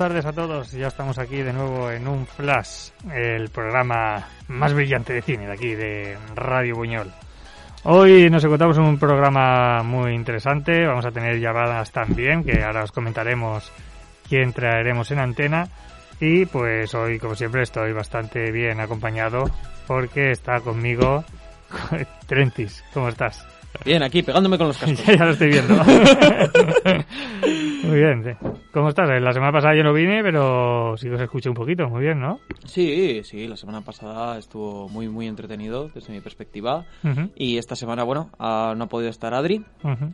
Buenas tardes a todos. Ya estamos aquí de nuevo en un Flash, el programa más brillante de cine de aquí, de Radio Buñol. Hoy nos encontramos en un programa muy interesante. Vamos a tener llamadas también, que ahora os comentaremos quién traeremos en antena. Y pues hoy, como siempre, estoy bastante bien acompañado porque está conmigo Trentis. ¿Cómo estás? Bien, aquí pegándome con los cascos. ya lo estoy viendo. muy bien. sí. ¿Cómo estás? La semana pasada yo no vine, pero sí que os escuché un poquito. Muy bien, ¿no? Sí, sí, la semana pasada estuvo muy, muy entretenido desde mi perspectiva. Ujú, Y esta semana, bueno, ah, no ha podido estar Adri ujú,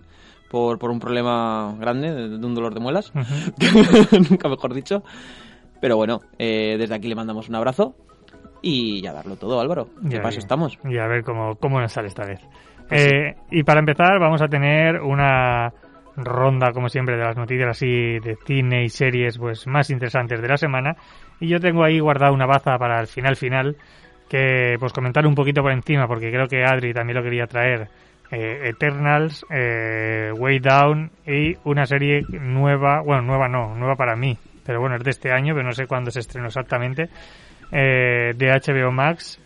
por, por un problema grande, de, de un dolor de muelas, ujú. nunca mejor dicho. Pero bueno, eh, desde aquí le mandamos un abrazo y ya darlo todo, Álvaro. ¿Qué paso estamos? Y a ver cómo, cómo nos sale esta vez. Pues. Eh, y para empezar, vamos a tener una ronda, como siempre, de las noticias así de cine y series pues más interesantes de la semana. Y yo tengo ahí guardado una baza para el final final, que pues comentar un poquito por encima, porque creo que Adri también lo quería traer. eh, Eternals, eh, Way Down y una serie nueva, bueno, nueva no, nueva para mí, pero bueno, es de este año, pero no sé cuándo se estrenó exactamente, eh, de HBO Max,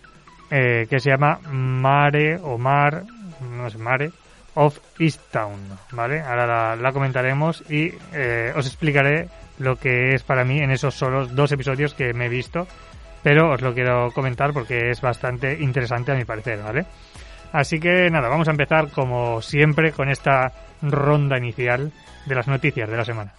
eh, que se llama Mare o Mar, no sé, Mare of Easttown, ¿vale? Ahora la, la comentaremos y eh, os explicaré lo que es para mí en esos solos dos episodios que me he visto, pero os lo quiero comentar porque es bastante interesante a mi parecer, ¿vale? Así que nada, vamos a empezar como siempre con esta ronda inicial de las noticias de la semana.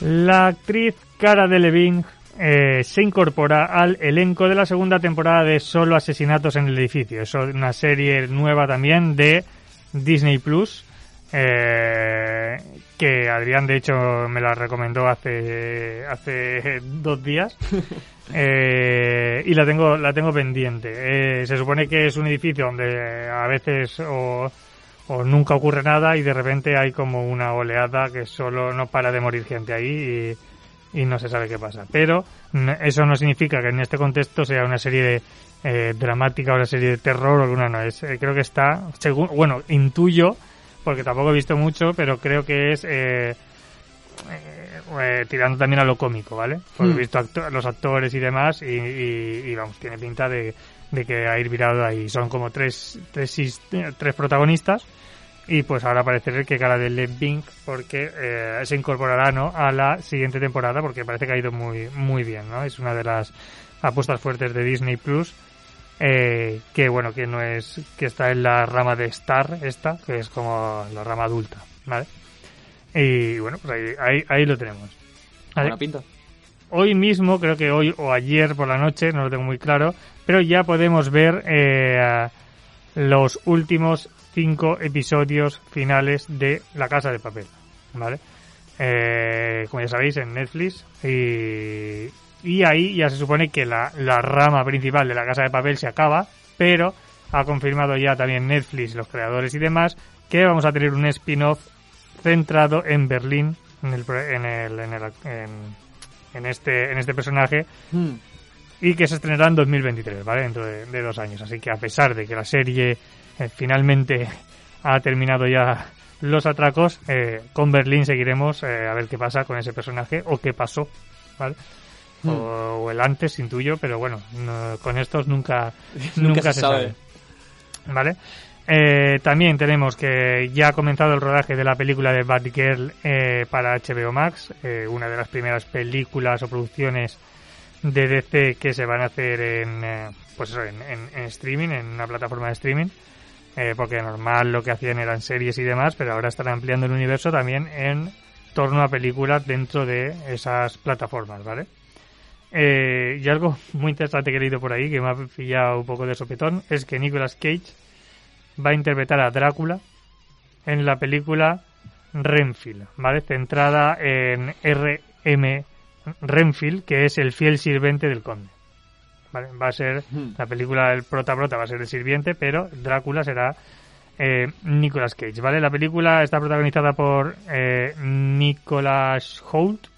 La actriz Cara Delevingne eh, se incorpora al elenco de la segunda temporada de Solo Asesinatos en el Edificio. Es una serie nueva también de Disney Plus. eh, que Adrián de hecho me la recomendó hace hace dos días Eh, y la tengo la tengo pendiente Eh, se supone que es un edificio donde a veces o o nunca ocurre nada y de repente hay como una oleada que solo no para de morir gente ahí y, y no se sabe qué pasa. Pero mm, eso no significa que en este contexto sea una serie de, eh, dramática o una serie de terror o alguna no es. eh, creo que está, según, bueno, intuyo, porque tampoco he visto mucho, pero creo que es eh, eh, eh, tirando también a lo cómico, ¿vale? Porque he Hmm. visto acto- los actores y demás y, y- y, vamos, tiene pinta de, de que ha ir virado ahí. Son como tres, tres, eh, tres protagonistas y pues ahora parece que cara de Leving porque eh, se incorporará ¿no? a la siguiente temporada porque parece que ha ido muy muy bien no es una de las apuestas fuertes de Disney Plus eh, que bueno que no es que está en la rama de Star esta que es como la rama adulta vale y bueno pues ahí ahí, ahí lo tenemos. Buena pinta. Hoy mismo, creo que hoy o ayer por la noche, no lo tengo muy claro, pero ya podemos ver eh, los últimos cinco episodios finales de La Casa de Papel, ¿vale? Eh, como ya sabéis, en Netflix y, ahí ya se supone que la, la rama principal de La Casa de Papel se acaba, pero ha confirmado ya también Netflix, los creadores y demás, que vamos a tener un spin-off centrado en Berlín, en el, pro- en el, en el, en, en este, en este personaje Hmm. y que se estrenará en 2023, ¿vale? Dentro de, de dos años. Así que a pesar de que la serie eh, finalmente ha terminado ya los atracos, eh, con Berlín seguiremos eh, a ver qué pasa con ese personaje o qué pasó, ¿vale? Hmm. O, o el antes intuyo, pero bueno, no- con estos nunca, Nunca se sabe. ¿Vale? Eh, también tenemos que ya ha comenzado el rodaje de la película de Batgirl eh, para HBO Max, eh, una de las primeras películas o producciones de DC que se van a hacer en, eh, pues eso, en, streaming, en una plataforma de streaming, porque normal lo que hacían eran series y demás, pero ahora están ampliando el universo también en torno a películas dentro de esas plataformas, ¿vale? Y algo muy interesante que he leído por ahí, que me ha pillado un poco de sopetón, es que Nicolas Cage va a interpretar a Drácula en la película Renfield, ¿vale? Centrada en R.M. Renfield, que es el fiel sirviente del conde. ¿Vale? Va a ser Hmm. la película, el prota prota va a ser el sirviente, pero Drácula será eh, Nicolas Cage, ¿vale? La película está protagonizada por eh, Nicolas Hoult.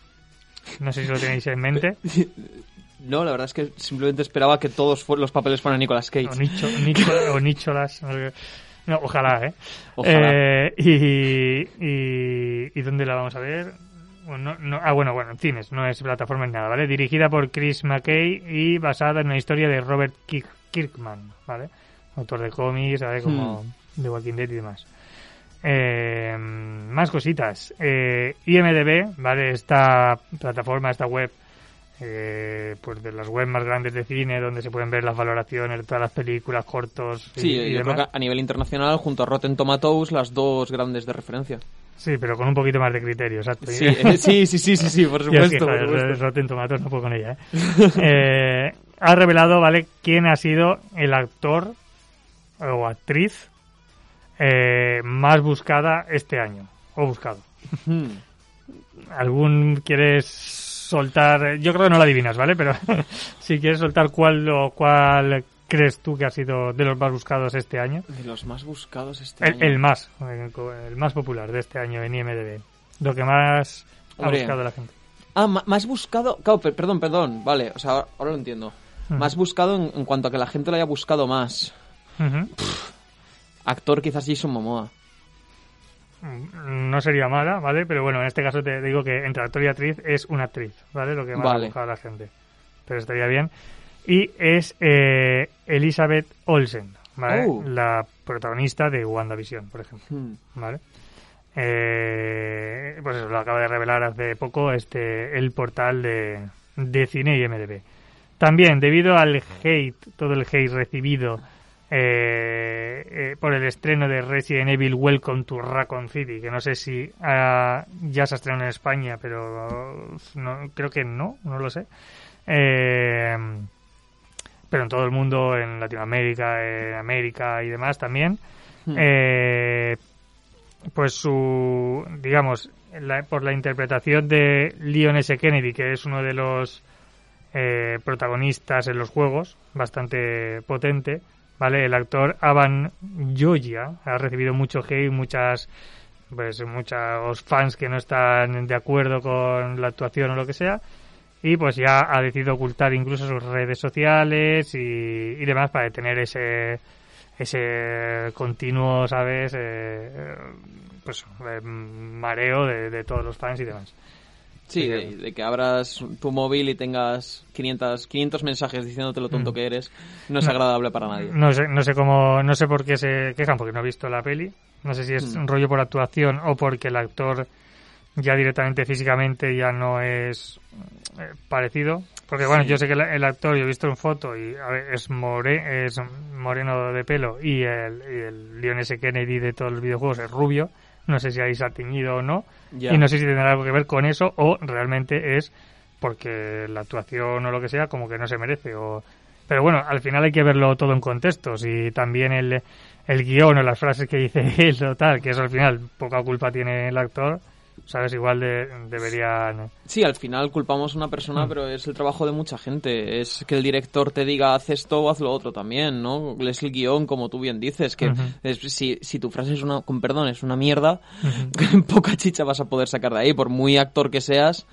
No sé si lo tenéis en mente. No, la verdad es que simplemente esperaba que todos los papeles fueran Nicolas Cage. O, Nicho, o Nicholas. no ojalá, ¿eh? Ojalá. Eh, y, y, ¿Y dónde la vamos a ver? Bueno, no, no- ah, bueno, bueno, en cines, no es plataforma ni nada, ¿vale? Dirigida por Chris McKay y basada en una historia de Robert Kirk- Kirkman, ¿vale? Autor de cómics, ¿vale? Como The Walking Dead y demás. Eh, más cositas. Eh, IMDB, ¿vale? Esta plataforma, esta web, eh, pues de las webs más grandes de cine, donde se pueden ver las valoraciones de todas las películas, cortos y, Sí, y yo creo que a nivel internacional, junto a Rotten Tomatoes, las dos grandes de referencia. Sí, pero con un poquito más de criterio, exacto. Sí, sí, sí, sí, sí, sí, por es que, supuesto. Rotten Tomatoes no puedo con ella, ¿eh? Eh, ha revelado, ¿vale?, quién ha sido el actor o actriz eh, más buscada este año. O buscado. Hmm. ¿Algún quieres soltar? Yo creo que no la adivinas, ¿vale? Pero si quieres soltar cuál o cuál crees tú que ha sido de los más buscados este año. De los más buscados este El, año. el más, eh, el más popular de este año en IMDb. Lo que más ha buscado la gente. Ah, más buscado... Claro, perdón, perdón. Vale, o sea, ahora, ahora lo entiendo. Más buscado en, en cuanto a que la gente lo haya buscado más. Actor quizás Jason Momoa. Mm, No sería mala, ¿vale? Pero bueno, en este caso te digo que entre actor y actriz es una actriz, ¿vale? Lo que más Vale. ha buscado la gente. Pero estaría bien. Y es eh, Elizabeth Olsen, ¿vale? Oh. La protagonista de WandaVision, por ejemplo, Hmm. ¿vale? Eh, pues eso, lo acaba de revelar hace poco este el portal de, de cine y MDB. También, debido al hate, todo el hate recibido eh, eh, por el estreno de Resident Evil Welcome to Raccoon City, que no sé si ah, ya se estrenó en España, pero no, creo que no, no lo sé. Eh, pero en todo el mundo, en Latinoamérica, en América y demás también. Hmm. Eh, pues su, digamos, la- por la interpretación de Leon S. Kennedy, que es uno de los eh, protagonistas en los juegos, bastante potente, ¿vale? El actor Avan Joya ha recibido mucho hate, muchas, pues muchos fans que no están de acuerdo con la actuación o lo que sea, y pues ya ha decidido ocultar incluso sus redes sociales y, y demás para tener ese ese continuo, ¿sabes? Eh, eh, pues eh, mareo de, de todos los fans y demás. Sí, de, de que abras tu móvil y tengas 500, 500 mensajes diciéndote lo tonto Mm. que eres, no es No. agradable para nadie. No sé, no sé cómo, no sé por qué se quejan porque no he visto la peli. No sé si es Mm. un rollo por actuación o porque el actor ya directamente físicamente ya no es eh, parecido. Porque bueno, Sí. yo sé que el, el actor, yo he visto en foto y a ver, es more, es moreno de pelo y el, y el Leon S. Kennedy de todos los videojuegos es rubio. No sé si ahí se ha teñido o no. Y no sé si tendrá algo que ver con eso o realmente es porque la actuación o lo que sea como que no se merece. O... Pero bueno, al final hay que verlo todo en contextos y también el, el guion o las frases que dice él o tal, que eso al final poca culpa tiene el actor, ¿sabes? Igual de, deberían... Sí, al final culpamos a una persona, Mm. pero es el trabajo de mucha gente. Es que el director te diga haz esto o haz lo otro también, ¿no? Es el guion, como tú bien dices, que es- si, si tu frase es una, con perdón, es una mierda, poca chicha vas a poder sacar de ahí. Por muy actor que seas,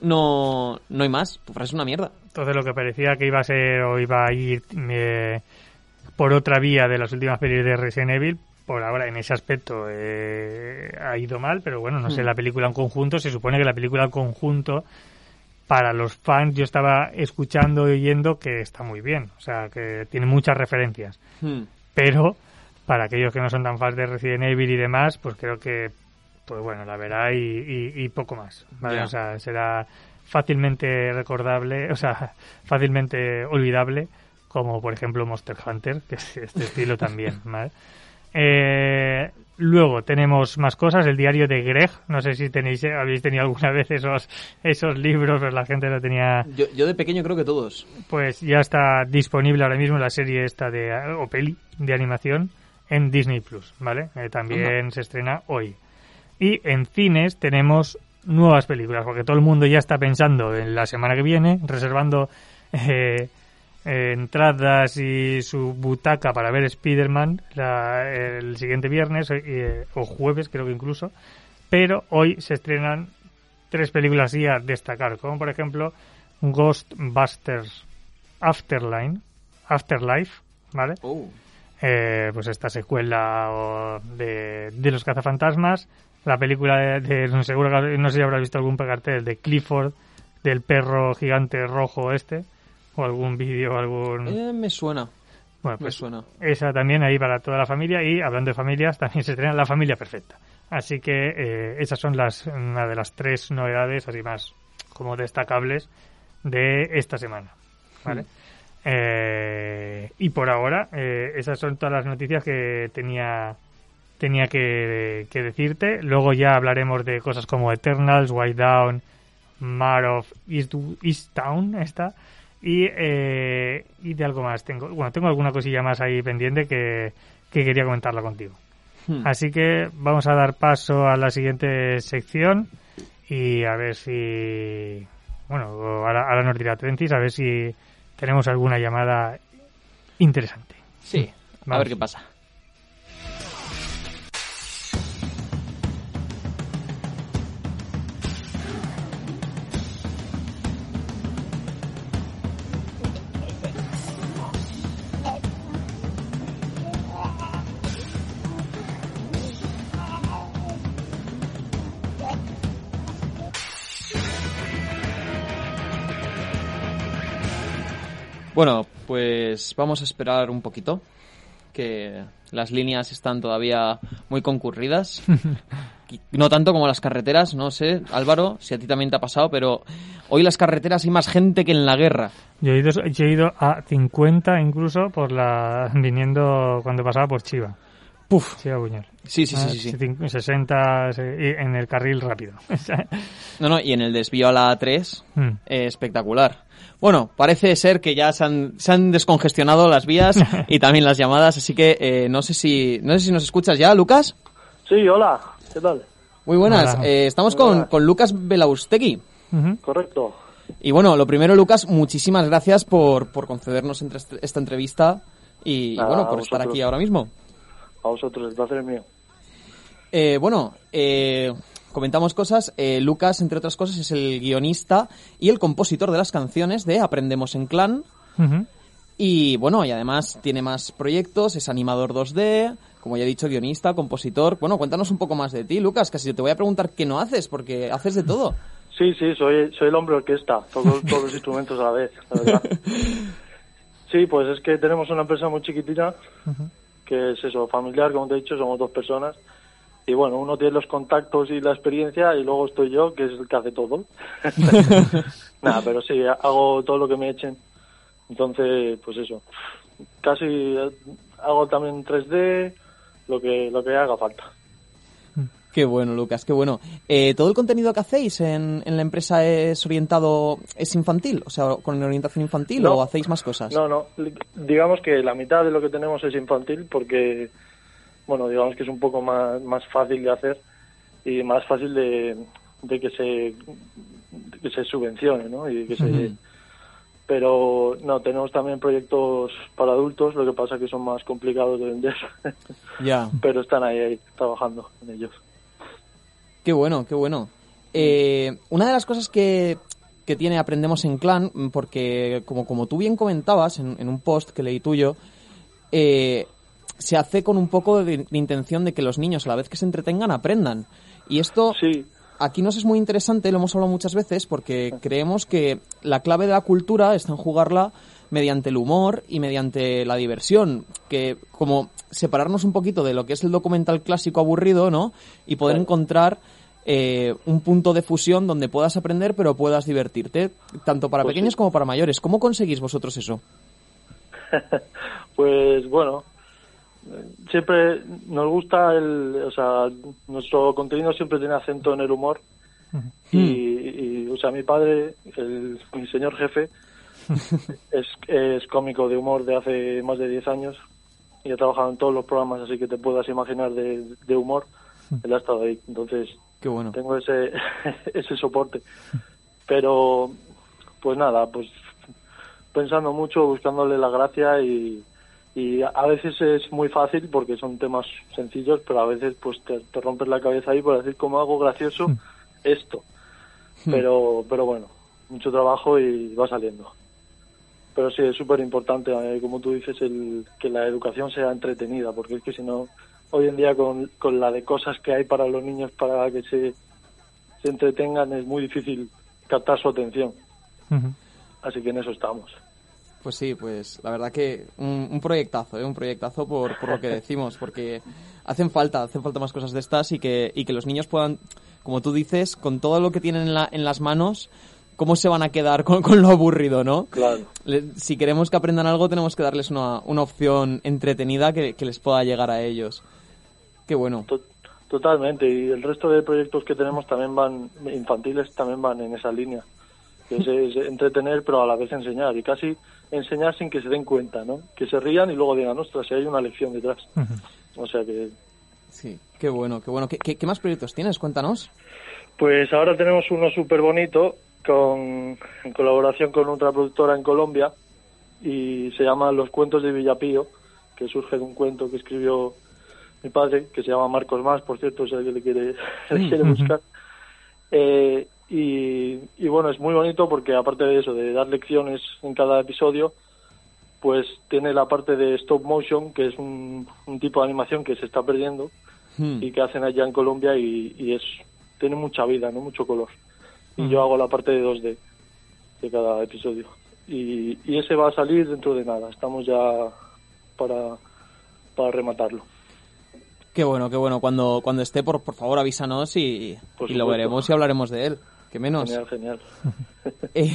no, no hay más. Tu frase es una mierda. Entonces lo que parecía que iba a ser o iba a ir eh, por otra vía de las últimas pelis de Resident Evil, por ahora en ese aspecto eh, ha ido mal, pero bueno, no sé, Hmm. la película en conjunto, se supone que la película en conjunto para los fans yo estaba escuchando y oyendo que está muy bien, o sea, que tiene muchas referencias, Hmm. pero para aquellos que no son tan fans de Resident Evil y demás, pues creo que pues bueno, la verá y, y- y poco más, ¿vale? O sea, será fácilmente recordable, o sea, fácilmente olvidable, como por ejemplo Monster Hunter, que es este estilo también, ¿vale? Eh, luego tenemos más cosas, el diario de Greg, no sé si tenéis, eh, habéis tenido alguna vez esos, esos libros, pues la gente lo tenía, Yo, yo de pequeño creo que todos. pues ya está disponible ahora mismo la serie esta de, o peli de animación en Disney Plus, ¿vale? Eh, también se estrena hoy. Y en cines tenemos nuevas películas, porque todo el mundo ya está pensando en la semana que viene, reservando eh, eh, entradas y su butaca para ver Spider-Man la- el siguiente viernes eh, o jueves, creo que incluso. Pero hoy se estrenan tres películas así a destacar, como por ejemplo Ghostbusters Afterline, Afterlife, ¿vale? Oh. Eh, pues esta secuela de, de los cazafantasmas, la película de, de- no, seguro no sé si habrá visto algún cartel de Clifford, del perro gigante rojo este, o algún vídeo, algún... Eh, me suena, bueno, me pues suena. esa también ahí para toda la familia y hablando de familias también se estrena La Familia Perfecta. Así que eh, esas son las una de las tres novedades así más como destacables de esta semana. ¿Vale? Eh, y por ahora eh, esas son todas las noticias que tenía tenía que, que decirte. Luego ya hablaremos de cosas como Eternals, White Down, Mar of East, Easttown, esta. Y, eh, y de algo más. Tengo, bueno, tengo alguna cosilla más ahí pendiente que, que quería comentarla contigo. Hmm. Así que vamos a dar paso a la siguiente sección y a ver si. Bueno, ahora, ahora nos dirá Trentis, a ver si tenemos alguna llamada interesante. Sí, a ver qué pasa. Bueno, pues vamos a esperar un poquito, que las líneas están todavía muy concurridas. No tanto como las carreteras, no sé, Álvaro, si a ti también te ha pasado, pero hoy las carreteras hay más gente que en la guerra. Yo he ido, yo he ido a 50 incluso por la viniendo cuando pasaba por Chiva. Puf. Chiva Buñol. Sí, sí, sí, Ah, sí, sí. cin- 60 se- y en el carril rápido. No, no, y en el desvío a la A3, Mm. eh, espectacular. Bueno, parece ser que ya se han, se han descongestionado las vías y también las llamadas, así que eh, no sé si no sé si nos escuchas ya, Lucas. Sí, hola, ¿qué tal? Muy buenas. Eh, estamos con, con Lucas Belaustegui. Correcto. Y bueno, lo primero, Lucas, muchísimas gracias por, por concedernos entre- esta entrevista y, y bueno, por estar aquí ahora mismo. A vosotros, el placer es mío. Eh, bueno, eh, comentamos cosas. Eh, Lucas, entre otras cosas, es el guionista y el compositor de las canciones de Aprendemos en Clan. Y bueno, y además tiene más proyectos, es animador 2D, como ya he dicho, guionista, compositor. Bueno, cuéntanos un poco más de ti, Lucas, casi te voy a preguntar qué no haces, porque haces de todo. Sí, sí, soy, soy el hombre orquesta, toco todos los instrumentos a la vez, la verdad. Sí, pues es que tenemos una empresa muy chiquitita, que es eso, familiar, como te he dicho, somos dos personas. Y bueno, uno tiene los contactos y la experiencia y luego estoy yo, que es el que hace todo. Nada, pero sí, hago todo lo que me echen. Entonces, pues eso. Casi eh, hago también 3D, lo que, lo que haga falta. Qué bueno, Lucas, qué bueno. Eh, ¿Todo el contenido que hacéis en, en la empresa es orientado, es infantil? O sea, con orientación infantil No. o hacéis más cosas? No, no. Digamos que la mitad de lo que tenemos es infantil porque, bueno, digamos que es un poco más, más fácil de hacer y más fácil de, de que se de que se subvencione, ¿no? Y que se. Pero no, tenemos también proyectos para adultos, lo que pasa que son más complicados de vender, Ya. pero están ahí, ahí trabajando en ellos. Qué bueno, qué bueno. Eh, una de las cosas que, que tiene Aprendemos en Clan, porque como, como tú bien comentabas en, en un post que leí tuyo, eh, se hace con un poco de, de intención de que los niños, a la vez que se entretengan, aprendan. Y esto Sí, aquí nos es muy interesante, lo hemos hablado muchas veces, porque creemos que la clave de la cultura está en jugarla mediante el humor y mediante la diversión, que como separarnos un poquito de lo que es el documental clásico aburrido, ¿no? Y poder encontrar eh, un punto de fusión donde puedas aprender pero puedas divertirte, tanto para Pues pequeños sí. como para mayores. ¿Cómo conseguís vosotros eso? pues bueno, siempre nos gusta el, o sea, nuestro contenido siempre tiene acento en el humor. Y, y, o sea, mi padre, el, mi señor jefe, es, es cómico de humor de hace más de 10 años y ha trabajado en todos los programas, así que te puedas imaginar de, de humor, él ha estado ahí, entonces Qué bueno. tengo ese, ese soporte. Pero, pues nada, pues pensando mucho, buscándole la gracia y, y a veces es muy fácil porque son temas sencillos, pero a veces pues te, te rompes la cabeza ahí por decir cómo hago gracioso Hmm. esto. Pero, pero bueno, mucho trabajo y va saliendo. Pero sí, es súper importante, eh, como tú dices, el, que la educación sea entretenida, porque es que si no, hoy en día con, con la de cosas que hay para los niños para que se, se entretengan es muy difícil captar su atención. Así que en eso estamos. Pues sí, pues la verdad que un, un proyectazo, ¿eh? un proyectazo por, por lo que decimos, porque hacen falta, hacen falta más cosas de estas y que, y que los niños puedan, como tú dices, con todo lo que tienen en, la- en las manos, ¿cómo se van a quedar con, con lo aburrido, no? Claro. Le- si queremos que aprendan algo, tenemos que darles una, una opción entretenida que, que les pueda llegar a ellos. Qué bueno. To- Totalmente, y el resto de proyectos que tenemos también van, infantiles también van en esa línea, que es, es entretener pero a la vez enseñar, y casi enseñar sin que se den cuenta, ¿no? Que se rían y luego digan, ostras, si hay una lección detrás. O sea que, Sí, qué bueno, qué bueno. ¿Qué, qué, qué más proyectos tienes? Cuéntanos. pues ahora tenemos uno súper bonito con, en colaboración con otra productora en Colombia y se llama Los Cuentos de Villapío, que surge de un cuento que escribió mi padre, que se llama Marcos Más, por cierto, si alguien le quiere, le quiere buscar. Eh, y, y bueno, es muy bonito porque aparte de eso, de dar lecciones en cada episodio, pues tiene la parte de stop motion, que es un, un tipo de animación que se está perdiendo Hmm. y que hacen allá en Colombia y, y es tiene mucha vida, no mucho color. Y yo hago la parte de 2D de cada episodio. Y, y ese va a salir dentro de nada. Estamos ya para, para rematarlo. Qué bueno, qué bueno. Cuando, cuando esté, por, por favor, avísanos y, Por y lo veremos y hablaremos de él. Que menos. Genial, genial. Eh,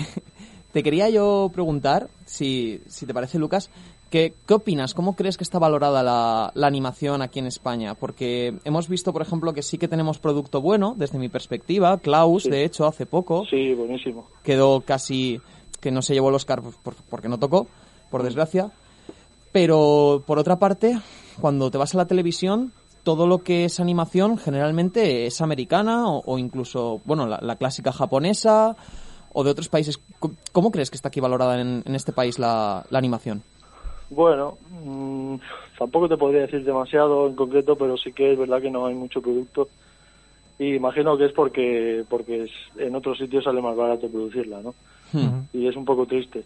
te quería yo preguntar, si, si te parece, Lucas, que, ¿qué opinas? ¿Cómo crees que está valorada la, la animación aquí en España? Porque hemos visto, por ejemplo, que sí que tenemos producto bueno, desde mi perspectiva. Klaus, Sí. de hecho, hace poco Sí, buenísimo. quedó casi que no se llevó el Oscar por- porque no tocó, por desgracia. Pero por otra parte, cuando te vas a la televisión, todo lo que es animación generalmente es americana o, o incluso, bueno, la, la clásica japonesa o de otros países. ¿Cómo- ¿Cómo crees que está aquí valorada en, en este país la, la animación? Bueno, mm, tampoco te podría decir demasiado en concreto, pero sí que es verdad que no hay mucho producto. Y imagino que es porque, porque es- en otros sitios sale más barato producirla, ¿no? Hmm. y es un poco triste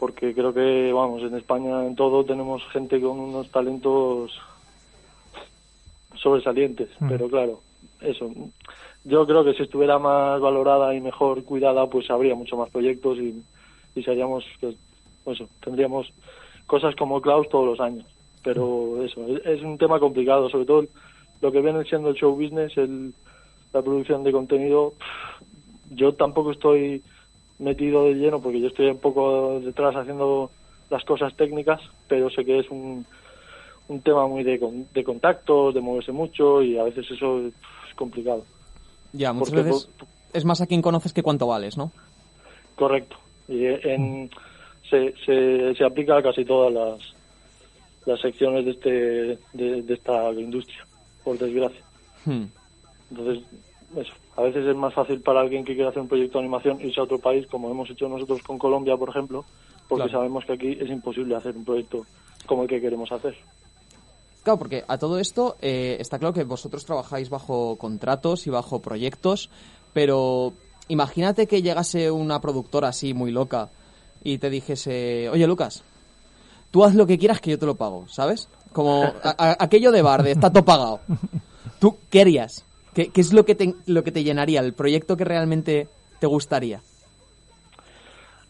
porque creo que vamos en España en todo tenemos gente con unos talentos sobresalientes Mm. pero claro eso yo creo que si estuviera más valorada y mejor cuidada pues habría mucho más proyectos y, y seríamos pues, eso tendríamos cosas como Klaus todos los años pero eso es, es un tema complicado sobre todo lo que viene siendo el show business el, la producción de contenido yo tampoco estoy metido de lleno porque yo estoy un poco detrás haciendo las cosas técnicas, pero sé que es un, un tema muy de, de contactos, de moverse mucho y a veces eso es complicado. Ya, muchas Porque, veces es más a quien conoces que cuánto vales, ¿no? Correcto. Y en, se, se, se aplica a casi todas las, las secciones de, este, de, de esta industria, por desgracia. Hmm. Entonces, eso, a veces es más fácil para alguien que quiere hacer un proyecto de animación irse a otro país, como hemos hecho nosotros con Colombia, por ejemplo, porque Claro. sabemos que aquí es imposible hacer un proyecto como el que queremos hacer. Porque a todo esto eh, está claro que vosotros trabajáis bajo contratos y bajo proyectos, pero imagínate que llegase una productora así muy loca y te dijese, oye Lucas, tú haz lo que quieras que yo te lo pago, ¿sabes? Como aquello de bar, de está todo pagado. ¿Tú qué harías? ¿Qué, qué es lo que, te, lo que te llenaría? ¿El proyecto que realmente te gustaría?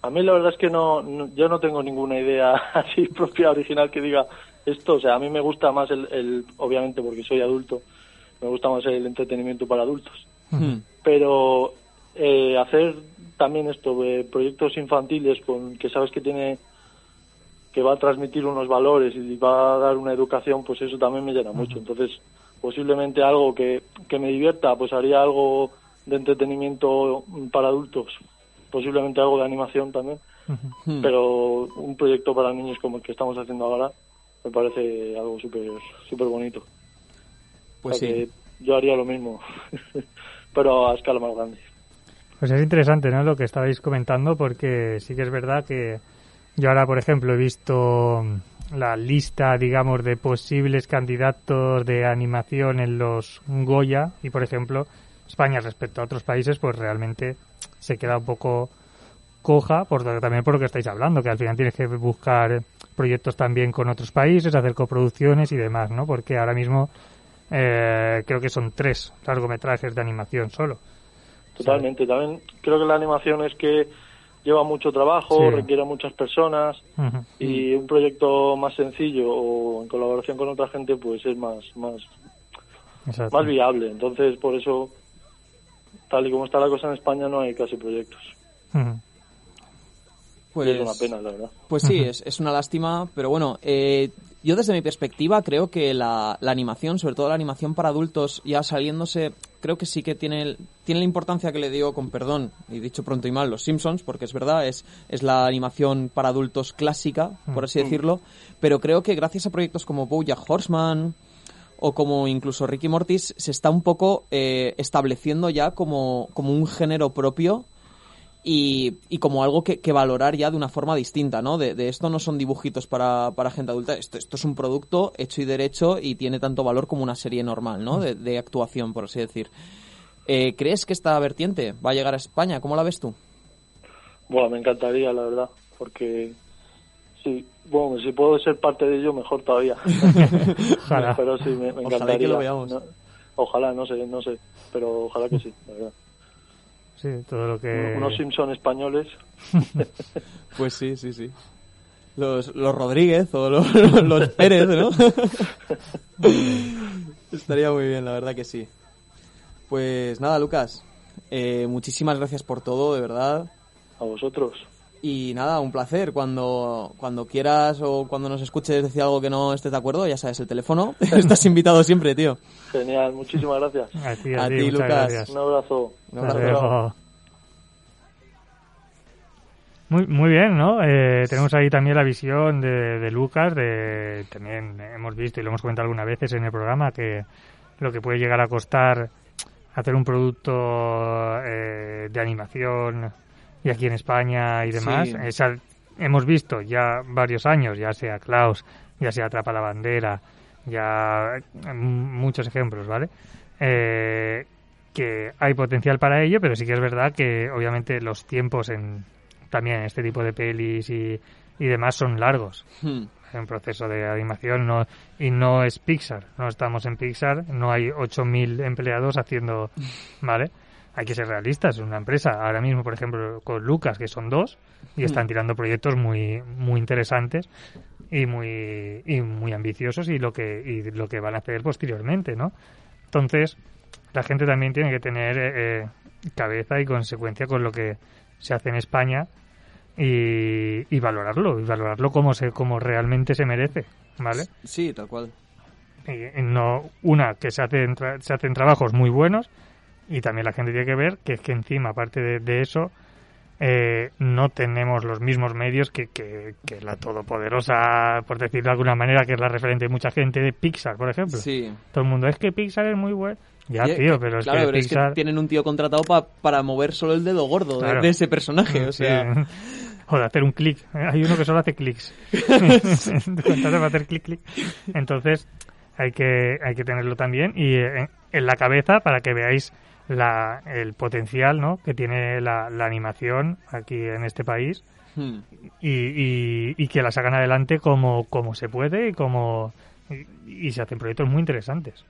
A mí la verdad es que no- yo no tengo ninguna idea así propia, original, que diga esto. O sea, a mí me gusta más el, el obviamente porque soy adulto, me gusta más el entretenimiento para adultos. Pero eh, hacer también esto, de proyectos infantiles con que sabes que tiene que va a transmitir unos valores y va a dar una educación, pues eso también me llena mucho. Entonces, posiblemente algo que, que me divierta, pues haría algo de entretenimiento para adultos, posiblemente algo de animación también, pero un proyecto para niños como el que estamos haciendo ahora me parece algo súper súper bonito. Pues O sea sí. yo haría lo mismo, pero a escala más grande. Pues es interesante, ¿no? Lo que estabais comentando, porque sí que es verdad que Yo ahora, por ejemplo, he visto la lista, digamos, de posibles candidatos de animación en los Goya y, por ejemplo, España respecto a otros países, pues realmente se queda un poco coja, por, también por lo que estáis hablando, que al final tienes que buscar proyectos también con otros países, hacer coproducciones y demás, ¿no? Porque ahora mismo eh, creo que son tres largometrajes de animación solo. Totalmente, también creo que la animación es que lleva mucho trabajo, requiere muchas personas y un proyecto más sencillo o en colaboración con otra gente pues es más más más viable. Entonces, por eso tal y como está la cosa en España no hay casi proyectos. Pues, es una pena, la verdad. Pues sí, es, es una lástima, pero bueno, eh, yo desde mi perspectiva creo que la, la, animación, sobre todo la animación para adultos, ya saliéndose, creo que sí que tiene, tiene la importancia que le dio, con perdón, y dicho pronto y mal, los Simpsons, porque es verdad, es, es la animación para adultos clásica, por así decirlo, pero creo que gracias a proyectos como Bojack Horseman, o como incluso Ricky Mortis, se está un poco eh, estableciendo ya como, como un género propio y, y como algo que, que, valorar ya de una forma distinta, ¿no? De, de esto no son dibujitos para, para gente adulta, esto, esto, es un producto hecho y derecho y tiene tanto valor como una serie normal, ¿no? De, de actuación, por así decir. Eh, ¿Crees que esta vertiente va a llegar a España? ¿Cómo la ves tú? Bueno, me encantaría, la verdad, porque sí, bueno, si puedo ser parte de ello, mejor todavía. ojalá. Pero sí, me, me encantaría. Ojalá que lo veamos. No, ojalá, no sé, no sé, pero ojalá que sí, la verdad. Sí, todo lo que... Unos Simpson españoles. pues sí, sí, sí. Los, los Rodríguez o los, los Pérez, ¿no? Estaría muy bien, la verdad que sí. Pues nada, Lucas. Eh, muchísimas gracias por todo, de verdad. A vosotros. Y nada, un placer. Cuando, cuando quieras o cuando nos escuches decir algo que no estés de acuerdo, ya sabes, el teléfono. Estás invitado siempre, tío. Genial, muchísimas gracias. A ti, a ti Lucas. Gracias. Un abrazo. Un abrazo. Muy, muy bien, ¿no? Eh, tenemos ahí también la visión de, de, Lucas, de también hemos visto y lo hemos comentado algunas veces en el programa que lo que puede llegar a costar hacer un producto eh, de animación y aquí en España y demás. Sí. Esa, hemos visto ya varios años, ya sea Klaus, ya sea Atrapa la Bandera, ya muchos ejemplos, ¿vale? Eh, que hay potencial para ello, pero sí que es verdad que obviamente los tiempos en también en este tipo de pelis y, y demás son largos. Hmm. En proceso de animación no, y no es Pixar, no estamos en Pixar, no hay 8.000 empleados haciendo, ¿vale? Hay que ser realistas, es una empresa. Ahora mismo, por ejemplo, con Lucas, que son dos, y están tirando proyectos muy, muy interesantes y muy, y muy ambiciosos y lo que, y lo que van a hacer posteriormente, ¿no? Entonces, la gente también tiene que tener eh, cabeza y consecuencia con lo que se hace en España y, y valorarlo, y valorarlo como se, como realmente se merece, ¿vale? Sí, tal cual. Y, no, una, que se hacen, se hacen trabajos muy buenos, y también la gente tiene que ver que es que encima, aparte de, de eso, eh, no tenemos los mismos medios que, que, que, la todopoderosa, por decirlo de alguna manera, que es la referente de mucha gente de Pixar, por ejemplo. Sí. Todo el mundo, es que Pixar es muy bueno. Ya, tío, pero es claro, que pero Pixar... es que tienen un tío contratado pa, para mover solo el dedo gordo Claro. de, de ese personaje, o sea... Sí. O de hacer un clic. Hay uno que solo hace clics. Contratado para hacer clic, clic. Entonces, hay que, hay que tenerlo también y en, en la cabeza para que veáis la, el potencial ¿no? que tiene la, la animación aquí en este país Hmm. y, y, y que la sacan adelante como, como se puede y como y, y se hacen proyectos muy interesantes.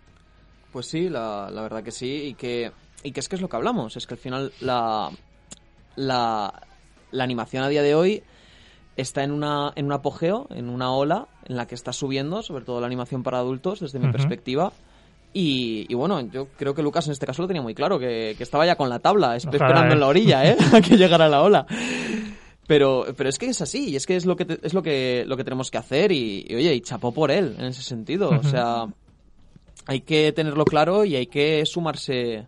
Pues sí, la, la verdad que sí, y que, y que es que es lo que hablamos, es que al final la, la, la animación a día de hoy está en una en un apogeo, en una ola en la que está subiendo, sobre todo la animación para adultos, desde mi perspectiva. Y, y bueno, yo creo que Lucas en este caso lo tenía muy claro, que, que estaba ya con la tabla, Ojalá, esperando ¿eh? en la orilla, ¿eh? a que llegara la ola. Pero, pero es que es así, y es que es lo que, te- es lo que, lo que tenemos que hacer, y, y, oye, y chapó por él, en ese sentido. O sea, hay que tenerlo claro y hay que sumarse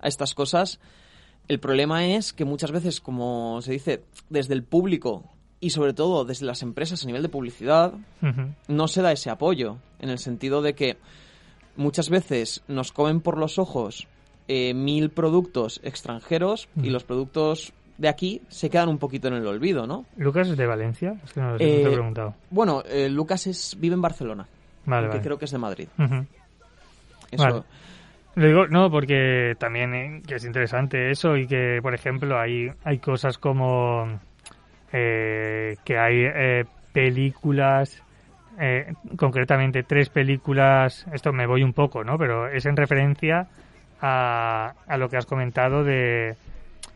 a estas cosas. El problema es que muchas veces, como se dice, desde el público y sobre todo desde las empresas a nivel de publicidad, no se da ese apoyo, en el sentido de que muchas veces nos comen por los ojos eh, mil productos extranjeros y los productos de aquí se quedan un poquito en el olvido, ¿no? ¿Lucas es de Valencia? Es que no, no te he Eh, preguntado. Bueno, eh, Lucas es, vive en Barcelona, Vale, creo que es de Madrid. Eso, Vale. Lo digo, no, porque también eh, que es interesante eso y que, por ejemplo, hay, hay cosas como eh, que hay eh, películas, eh, concretamente tres películas, esto me voy un poco, ¿no? Pero es en referencia a, a lo que has comentado de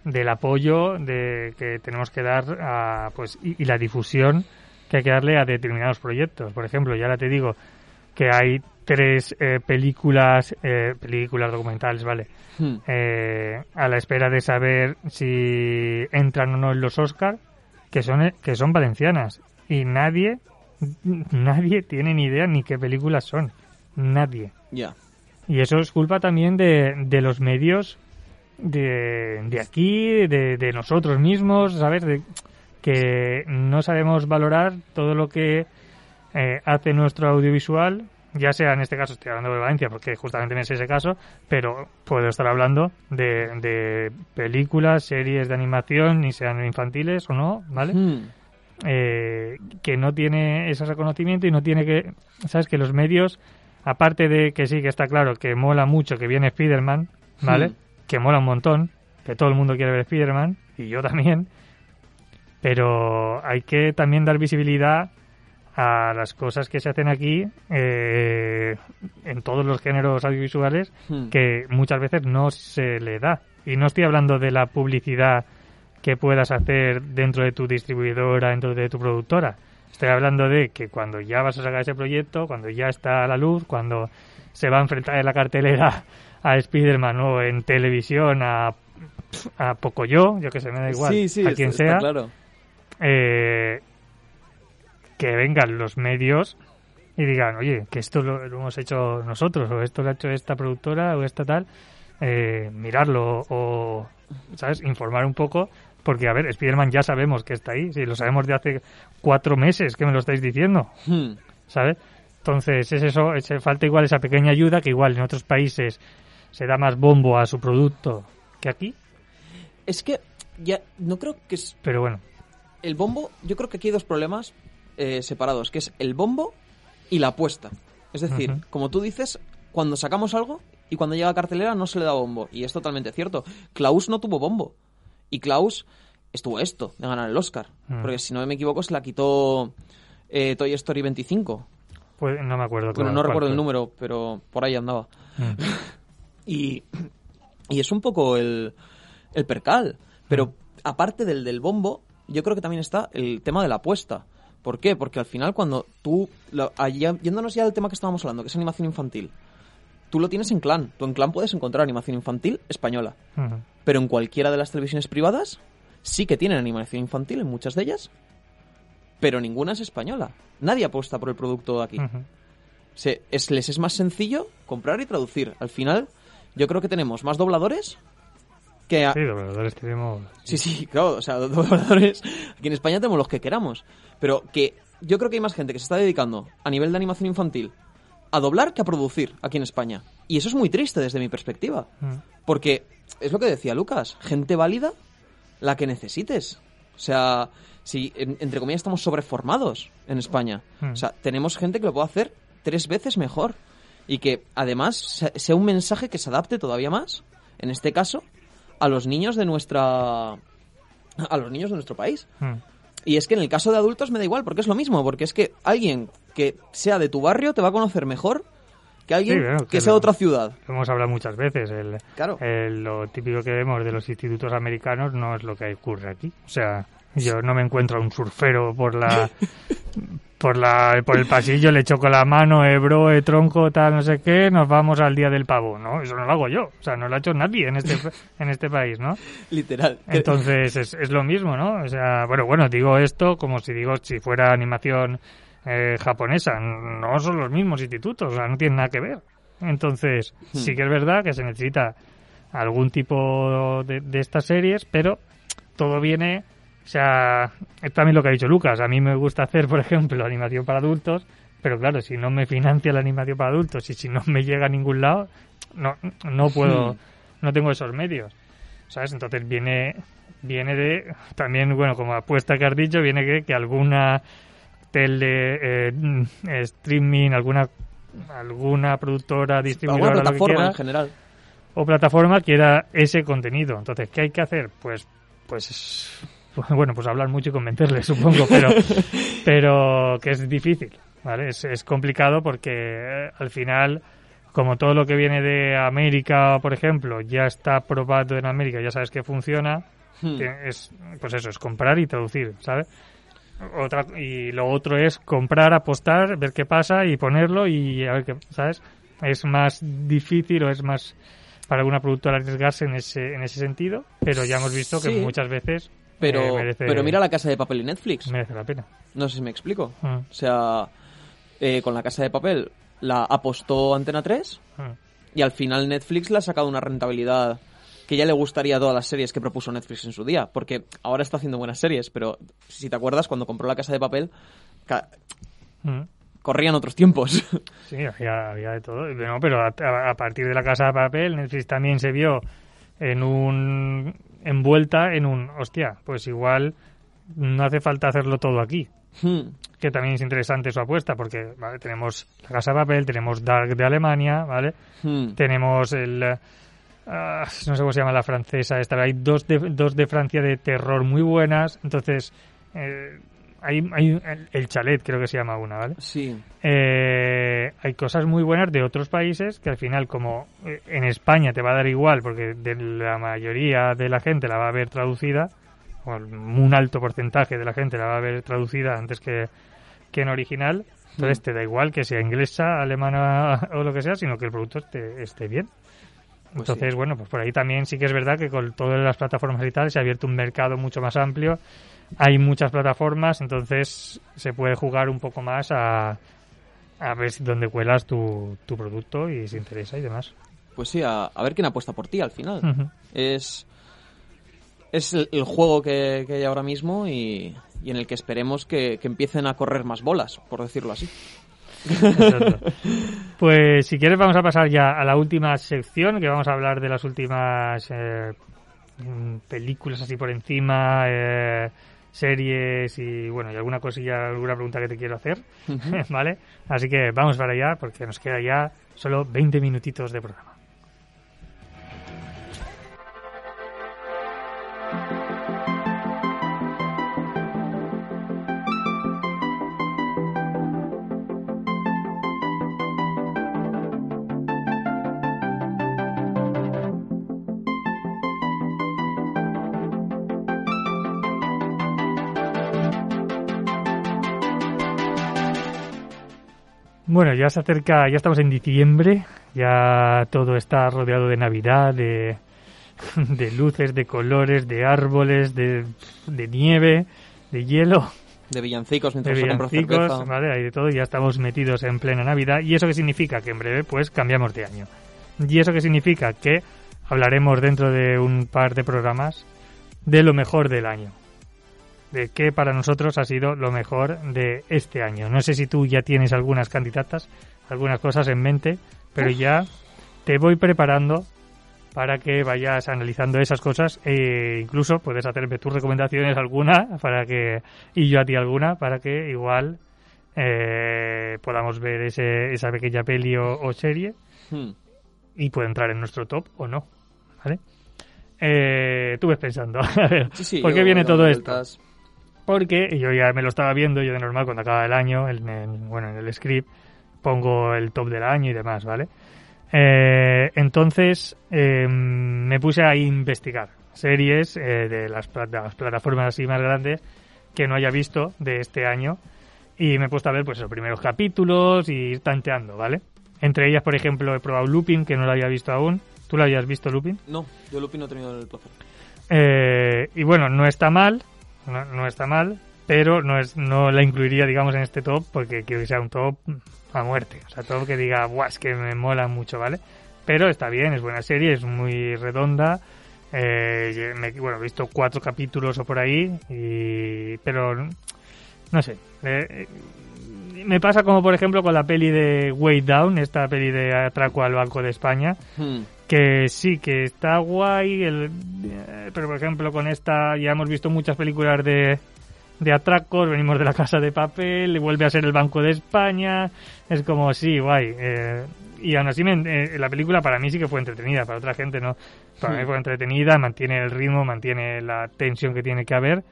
del apoyo de que tenemos que dar a, pues y, y la difusión que hay que darle a determinados proyectos. Por ejemplo, ya ahora te digo que hay tres eh, películas, eh, películas documentales, ¿vale? Hmm. Eh, a la espera de saber si entran o no en los Oscar, que son que son valencianas y nadie nadie tiene ni idea ni qué películas son, nadie. Ya. Y eso es culpa también de, de los medios de, de aquí, de, de nosotros mismos, ¿sabes? De, que no sabemos valorar todo lo que eh, hace nuestro audiovisual, ya sea en este caso, estoy hablando de Valencia, porque justamente me es ese caso, pero puedo estar hablando de, de películas, series de animación, ni sean infantiles o no, ¿vale? Hmm. Eh, que no tiene ese reconocimiento y no tiene que, sabes que los medios, aparte de que sí que está claro que mola mucho que viene Spider-Man, ¿vale? Que mola un montón, que todo el mundo quiere ver Spider-Man y yo también, pero hay que también dar visibilidad a las cosas que se hacen aquí eh, en todos los géneros audiovisuales Hmm. que muchas veces no se le da. Y no estoy hablando de la publicidad que puedas hacer dentro de tu distribuidora, dentro de tu productora. Estoy hablando de que cuando ya vas a sacar ese proyecto, cuando ya está a la luz, cuando se va a enfrentar en la cartelera a Spider-Man o en televisión a, a Pocoyo, yo que sé, me da igual, sí, sí, a quien está sea, claro. eh, que vengan los medios y digan, oye, que esto lo, lo hemos hecho nosotros, o esto lo ha hecho esta productora, o esta tal, eh, mirarlo, o, ¿sabes?, informar un poco, porque, a ver, Spider-Man ya sabemos que está ahí, si lo sabemos de hace cuatro meses que me lo estáis diciendo, Hmm. ¿sabes? Entonces, es eso, es, falta igual esa pequeña ayuda que igual en otros países se da más bombo a su producto que aquí, Es que ya no creo que es pero bueno, el bombo, yo creo que aquí hay dos problemas eh, separados, que es el bombo y la apuesta. Es decir, como tú dices, cuando sacamos algo y cuando llega a cartelera no se le da bombo. Y es totalmente cierto. Klaus no tuvo bombo. Y Klaus estuvo esto, de ganar el Oscar. Mm. Porque si no me equivoco se la quitó eh, Toy Story 25. pues no me acuerdo. Bueno, no recuerdo el número, pero por ahí andaba. Mm. Y, y es un poco el, el percal. Pero aparte del del bombo, yo creo que también está el tema de la apuesta. ¿Por qué? Porque al final cuando tú, allá- yéndonos ya al tema que estábamos hablando, que es animación infantil, tú lo tienes en Clan. Tú en Clan puedes encontrar animación infantil española. Pero en cualquiera de las televisiones privadas sí que tienen animación infantil, en muchas de ellas, pero ninguna es española. Nadie apuesta por el producto de aquí. Se- es, les es más sencillo comprar y traducir. Al final, yo creo que tenemos más dobladores que... a- Sí, dobladores tenemos. Sí, sí, claro, o sea, dobladores... Aquí en España tenemos los que queramos. Pero que yo creo que hay más gente que se está dedicando a nivel de animación infantil a doblar que a producir aquí en España. Y eso es muy triste desde mi perspectiva. Mm. Porque es lo que decía Lucas, gente válida, la que necesites. O sea, si en- entre comillas estamos sobreformados en España. Hmm. O sea, tenemos gente que lo puede hacer tres veces mejor. Y que además se- sea un mensaje que se adapte todavía más, en este caso, a los niños de nuestra. a los niños de nuestro país. Y es que en el caso de adultos me da igual, porque es lo mismo, porque es que alguien que sea de tu barrio te va a conocer mejor que alguien Sí, que que sea de otra ciudad. Hemos hablado muchas veces. El, Claro. el- lo típico que vemos de los institutos americanos no es lo que ocurre aquí. O sea, yo no me encuentro a un surfero por la. por la por el pasillo, le choco la mano, eh, bro, eh, tronco, tal, no sé qué, nos vamos al día del pavo, ¿no? Eso no lo hago yo. O sea, no lo ha hecho nadie en este, en este país, ¿no? Literal. Entonces es, es lo mismo, ¿no? O sea, bueno, bueno, digo esto como si digo si fuera animación eh, japonesa. No son los mismos institutos, o sea, no tienen nada que ver. Entonces, Hmm. sí que es verdad que se necesita algún tipo de, de estas series, pero todo viene, o sea, es también lo que ha dicho Lucas. A mí me gusta hacer, por ejemplo, animación para adultos, pero claro, si no me financia la animación para adultos y si no me llega a ningún lado, no, no puedo, Hmm. no tengo esos medios. ¿Sabes? Entonces viene viene de, también, bueno, como apuesta que has dicho, viene que, que alguna tele, eh, streaming, alguna alguna productora, distribuidora, alguna lo que plataforma quiera, en general. o plataforma quiera ese contenido. Entonces, ¿qué hay que hacer? Pues, pues, bueno, pues hablar mucho y convencerles, supongo, pero, pero que es difícil, ¿vale? Es, es complicado porque eh, al final, como todo lo que viene de América, por ejemplo, ya está probado en América, ya sabes que funciona, Hmm. que es, pues eso, es comprar y traducir, ¿sabes? Otra, y lo otro es comprar, apostar, ver qué pasa y ponerlo y a ver qué, ¿sabes? Es más difícil o es más para alguna productora arriesgarse en ese, en ese sentido, pero ya hemos visto que Sí. muchas veces Pero, eh, merece, pero mira la casa de papel y Netflix. merece la pena. No sé si me explico. Mm, O sea, eh, con la casa de papel la apostó Antena 3 mm. y al final Netflix le ha sacado una rentabilidad que ya le gustaría a todas las series que propuso Netflix en su día. Porque ahora está haciendo buenas series, pero si te acuerdas, cuando compró la casa de papel, Mm. corrían otros tiempos. Sí, había, había de todo. No, pero a partir de la casa de papel, Netflix también se vio en un envuelta en un hostia, pues igual no hace falta hacerlo todo aquí. Hmm. Que también es interesante su apuesta, porque ¿vale? tenemos la casa de papel, tenemos Dark de Alemania, ¿vale? Hmm. Tenemos el. ah, no sé cómo se llama la francesa esta. Hay dos de, dos de Francia de terror muy buenas. Entonces, eh, hay, hay el- el chalet, creo que se llama una, ¿vale? Sí. Eh, hay cosas muy buenas de otros países que al final, como eh, en España te va a dar igual, porque de la mayoría de la gente la va a ver traducida, o un alto porcentaje de la gente la va a ver traducida antes que, que en original, entonces te da igual que sea inglesa, alemana o lo que sea, sino que el producto esté, esté bien. Pues Entonces, bueno, pues por ahí también sí que es verdad que con todas las plataformas y tal se ha abierto un mercado mucho más amplio. Hay muchas plataformas, entonces se puede jugar un poco más a, a ver si dónde cuelas tu, tu producto y si interesa y demás. Pues sí, a, a ver quién apuesta por ti al final. Es, es el, el juego que, que hay ahora mismo y, y en el que esperemos que, que empiecen a correr más bolas, por decirlo así. Exacto. Pues si quieres vamos a pasar ya a la última sección, que vamos a hablar de las últimas eh, películas así por encima, eh, series y bueno, y alguna cosilla, alguna pregunta que te quiero hacer, ¿vale? Así que vamos para allá porque nos queda ya solo 20 minutitos de programa. Bueno, ya se acerca, ya estamos en diciembre, ya todo está rodeado de Navidad, de, de luces, de colores, de árboles, de, de nieve, de hielo, De villancicos de mientras compra villancicos. ¿vale? Hay de todo, ya estamos metidos en plena Navidad. ¿Y eso qué significa? Que en breve, pues, cambiamos de año. ¿Y eso qué significa? Que hablaremos dentro de un par de programas de lo mejor del año. De qué para nosotros ha sido lo mejor de este año. No sé si tú ya tienes algunas candidatas, algunas cosas en mente, pero ya te voy preparando para que vayas analizando esas cosas e incluso puedes hacerme tus recomendaciones alguna para que y yo a ti alguna para que igual eh, podamos ver ese, esa pequeña peli o, o serie Hmm. y puede entrar en nuestro top o no, ¿vale? Eh, tú ves pensando, a ver, Sí, sí, ¿por qué viene todo esto? vueltas. Porque yo ya me lo estaba viendo, yo de normal cuando acaba el año, en el- bueno, en el script pongo el top del año y demás, ¿vale? Eh, entonces eh, me puse a investigar series eh, de las, de las plataformas así más grandes que no haya visto de este año y me he puesto a ver pues los primeros capítulos y ir tanteando, ¿vale? Entre ellas, por ejemplo, he probado Lupin, que no lo había visto aún. ¿Tú lo habías visto, Lupin? No, yo Lupin no he tenido el placer. Eh, y bueno, no está mal, no, no está mal, pero no es no la incluiría, digamos, en este top porque quiero que sea un top a muerte. O sea, top que diga, guau, que me mola mucho, ¿vale? Pero está bien, es buena serie, es muy redonda. Eh, me- bueno, he visto cuatro capítulos o por ahí, y, pero no sé. eh, eh, me pasa como, por ejemplo, con la peli de Way Down, esta peli de Atraco al Banco de España, Hmm. Que sí, que está guay, el, eh, pero por ejemplo con esta ya hemos visto muchas películas de, de atracos, venimos de la casa de papel, vuelve a ser el Banco de España, es como, sí, guay. Eh, y aún así eh, la película para mí sí que fue entretenida, para otra gente no. Para mí fue entretenida, mantiene el ritmo, mantiene la tensión que tiene que haber,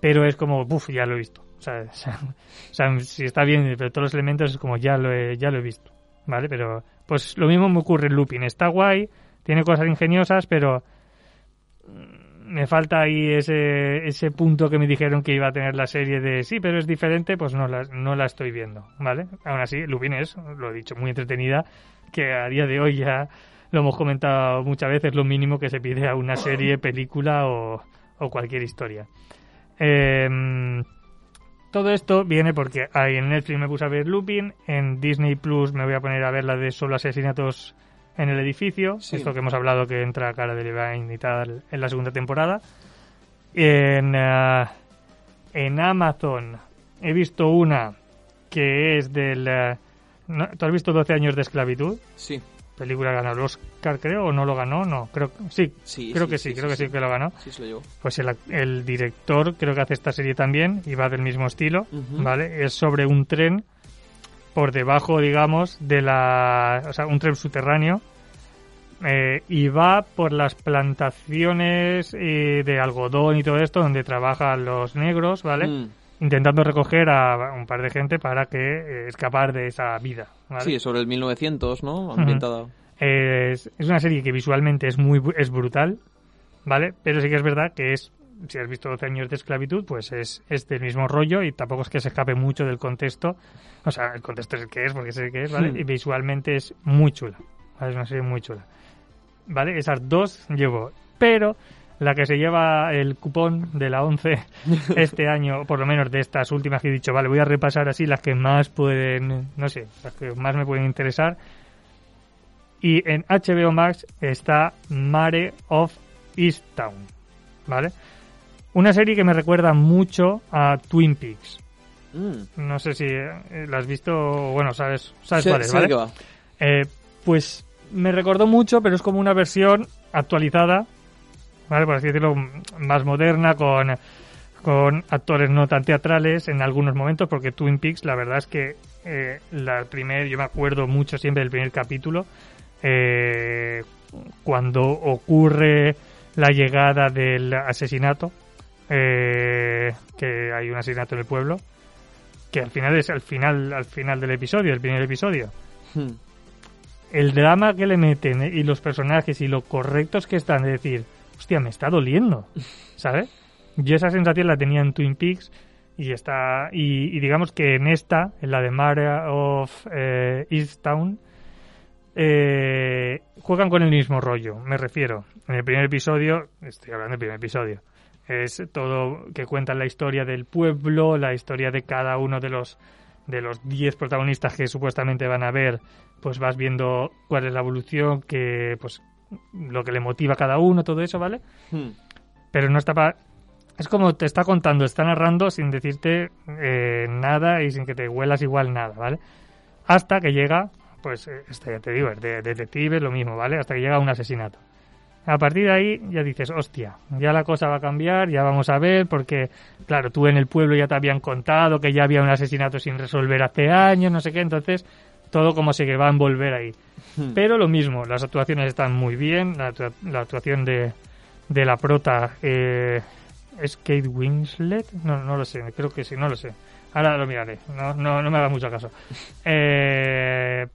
pero es como, uff, ya lo he visto. O sea, o sea, si está bien, pero todos los elementos es como ya lo he, ya lo he visto, ¿vale? Pero pues lo mismo me ocurre en Looping. Está guay, tiene cosas ingeniosas, pero mm, me falta ahí ese, ese punto que me dijeron que iba a tener la serie de sí, pero es diferente, pues no la, no la estoy viendo, ¿vale? Aún así, Lupin es, lo he dicho, muy entretenida, que a día de hoy ya lo hemos comentado muchas veces, lo mínimo que se pide a una serie, película o, o cualquier historia. Eh, todo esto viene porque ahí en Netflix me puse a ver Lupin, en Disney Plus me voy a poner a ver la de solo asesinatos en el edificio, esto que hemos hablado que entra cara de Levine y tal en la segunda temporada. En, eh, en Amazon he visto una que es del... Eh, ¿Tú has visto 12 años de esclavitud? Sí película ganó el Oscar, creo, o no lo ganó, no, creo sí, sí creo que sí, creo que sí, que lo ganó. Pues el, el, director creo que hace esta serie también y va del mismo estilo, ¿vale? Es sobre un tren por debajo, digamos, de la, o sea, un tren subterráneo eh, y va por las plantaciones eh, de algodón y todo esto donde trabajan los negros, ¿vale? Mm intentando recoger a un par de gente para que eh, escapar de esa vida. Sí, sobre el 1900, ¿no? Ambientada. es, es, una serie que visualmente es muy es brutal, ¿vale? Pero sí que es verdad que es, si has visto 12 años de esclavitud, pues es, es del mismo rollo y tampoco es que se escape mucho del contexto. O sea, el contexto es el que es, porque sé que es, ¿vale? Y visualmente es muy chula. Es una serie muy chula. ¿Vale? Esas dos llevo. Pero la que se lleva el cupón de la 11 este año, por lo menos de estas últimas que he dicho, vale, voy a repasar así las que más pueden, no sé, las que más me pueden interesar. Y en HBO Max está Mare of Easttown, ¿vale? Una serie que me recuerda mucho a Twin Peaks. Mm. No sé si eh, la has visto, bueno, sabes, sabes cuál es, ¿vale? Eh, pues me recordó mucho, pero es como una versión actualizada ¿vale? por así decirlo, más moderna, con, con actores no tan teatrales en algunos momentos, porque Twin Peaks, la verdad es que eh, la primer, yo me acuerdo mucho siempre del primer capítulo, eh, cuando ocurre la llegada del asesinato, eh, que hay un asesinato en el pueblo, que al final es al final, al final del episodio, el primer episodio. Hmm. El drama que le meten y los personajes y lo correctos que están, es decir, hostia, me está doliendo, ¿sabes? Yo esa sensación la tenía en Twin Peaks y está y, digamos que en esta, en la de Mara of eh, East Town, eh, juegan con el mismo rollo, me refiero. En el primer episodio, estoy hablando del primer episodio, es todo que cuentan la historia del pueblo, la historia de cada uno de los de los 10 protagonistas que supuestamente van a ver, pues vas viendo cuál es la evolución, que pues lo que le motiva a cada uno, todo eso, ¿vale? Hmm. Pero no está para... Es como te está contando, está narrando sin decirte eh, nada y sin que te huelas igual nada, ¿vale? Hasta que llega, pues, eh, este, ya te digo, es de detective, lo mismo, ¿vale? Hasta que llega un asesinato. A partir de ahí ya dices, hostia, ya la cosa va a cambiar, ya vamos a ver, porque, claro, tú en el pueblo ya te habían contado que ya había un asesinato sin resolver hace años, no sé qué, entonces todo como se que va a envolver ahí. Hmm. Pero lo mismo, las actuaciones están muy bien, la, actuación de, de la prota eh, es Kate Winslet, no, no lo sé, creo que sí, no lo sé. Ahora lo miraré, no, no, no me haga mucho caso. Eh,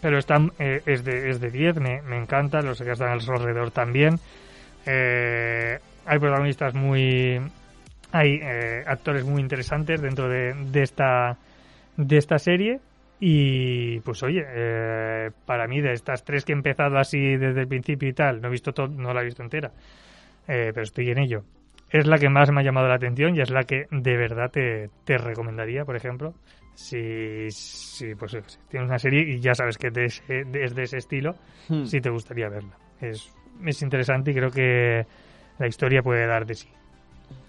pero están, eh, es, de, es de 10, me, me encanta, los que están alrededor también. Eh, hay protagonistas muy... Hay actores muy interesantes dentro de, de, esta, de esta serie y pues oye, eh, para mí de estas tres que he empezado así desde el principio y tal, no he visto todo, no la he visto entera, eh, pero estoy en ello. Es la que más me ha llamado la atención y es la que de verdad te, te recomendaría, por ejemplo, si, si pues tienes una serie y ya sabes que es de ese, estilo, hmm. si te gustaría verla. Es, es interesante y creo que la historia puede dar de sí.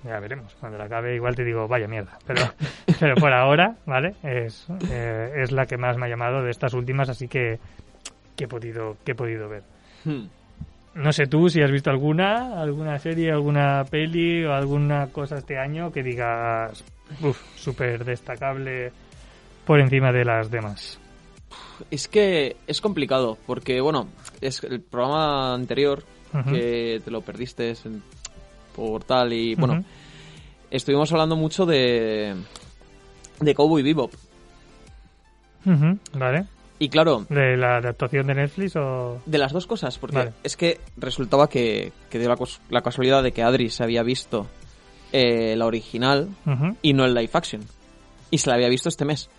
Ya veremos. Cuando la acabe, igual te digo, vaya mierda. Pero, pero por ahora, ¿vale? Es, eh, es la que más me ha llamado de estas últimas, así que, que, he, podido, que he podido ver. Hmm. no sé tú si has visto alguna, alguna serie, alguna peli o alguna cosa este año que digas, uff, súper destacable por encima de las demás. Es que es complicado, porque bueno, es el programa anterior que te lo perdiste en- por tal y bueno, estuvimos hablando mucho de de Cowboy Bebop. Ujú, Vale. Y claro, ¿De la adaptación de Netflix o...? de las dos cosas, porque Vale. es que resultaba que, que dio la, la casualidad de que Adri se había visto eh, la original y no el live action. Y se la había visto este mes.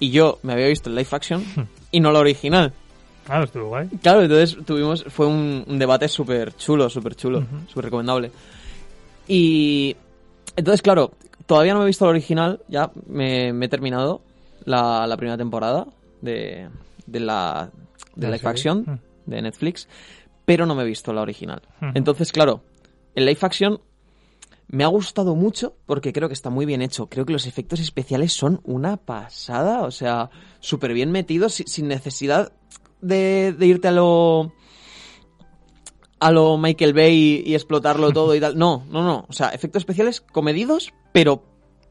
Y yo me había visto el live action y no la original. Ah, estuvo guay. Claro, entonces tuvimos, fue un, un debate súper chulo, súper chulo, Ujú. súper recomendable. Y entonces, claro, todavía no me he visto el original, ya me, me he terminado la, la primera temporada de, de la de La serie. action Mm. de Netflix, pero no me he visto la original. Entonces, claro, el live action me ha gustado mucho porque creo que está muy bien hecho. Creo que los efectos especiales son una pasada, o sea, súper bien metidos, si- sin necesidad de, de irte a lo a lo Michael Bay y, y explotarlo todo y tal. No, no, no. O sea, efectos especiales comedidos, pero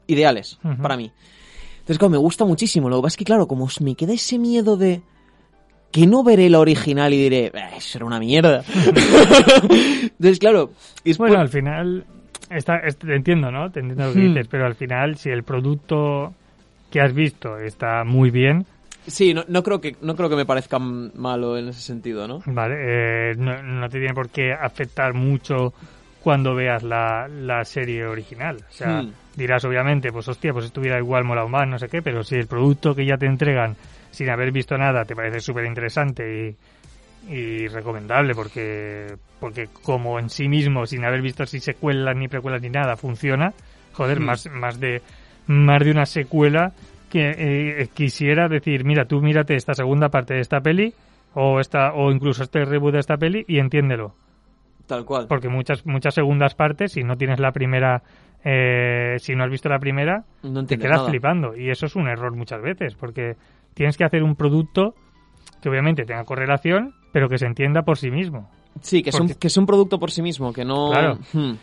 ideales para mí. Entonces, claro, me gusta muchísimo. Lo que pasa es que, claro, como me queda ese miedo de que no veré la original y diré, "Eh, eso era una mierda. Entonces, claro, es Bueno, por- al final, está, es- te entiendo, ¿no? Te entiendo lo que Hmm. dices, pero al final, si el producto que has visto está muy bien, sí, no, no creo que no creo que me parezca malo en ese sentido, ¿no? vale, eh, no, no te tiene por qué afectar mucho cuando veas la, la serie original. O sea, Hmm. dirás obviamente, pues hostia, pues estuviera igual molado más, no sé qué, pero si el producto que ya te entregan sin haber visto nada te parece súper interesante y, y recomendable porque porque como en sí mismo sin haber visto si secuelas ni precuelas ni nada funciona joder Hmm. más más de más de una secuela que eh, quisiera decir mira tú mírate esta segunda parte de esta peli o esta o incluso este reboot de esta peli y entiéndelo Tal cual. porque muchas muchas segundas partes si no tienes la primera eh, si no has visto la primera No te quedas nada. flipando y eso es un error muchas veces porque tienes que hacer un producto que obviamente tenga correlación pero que se entienda por sí mismo Sí, que es, un, que es un producto por sí mismo, que no... Claro. Hmm.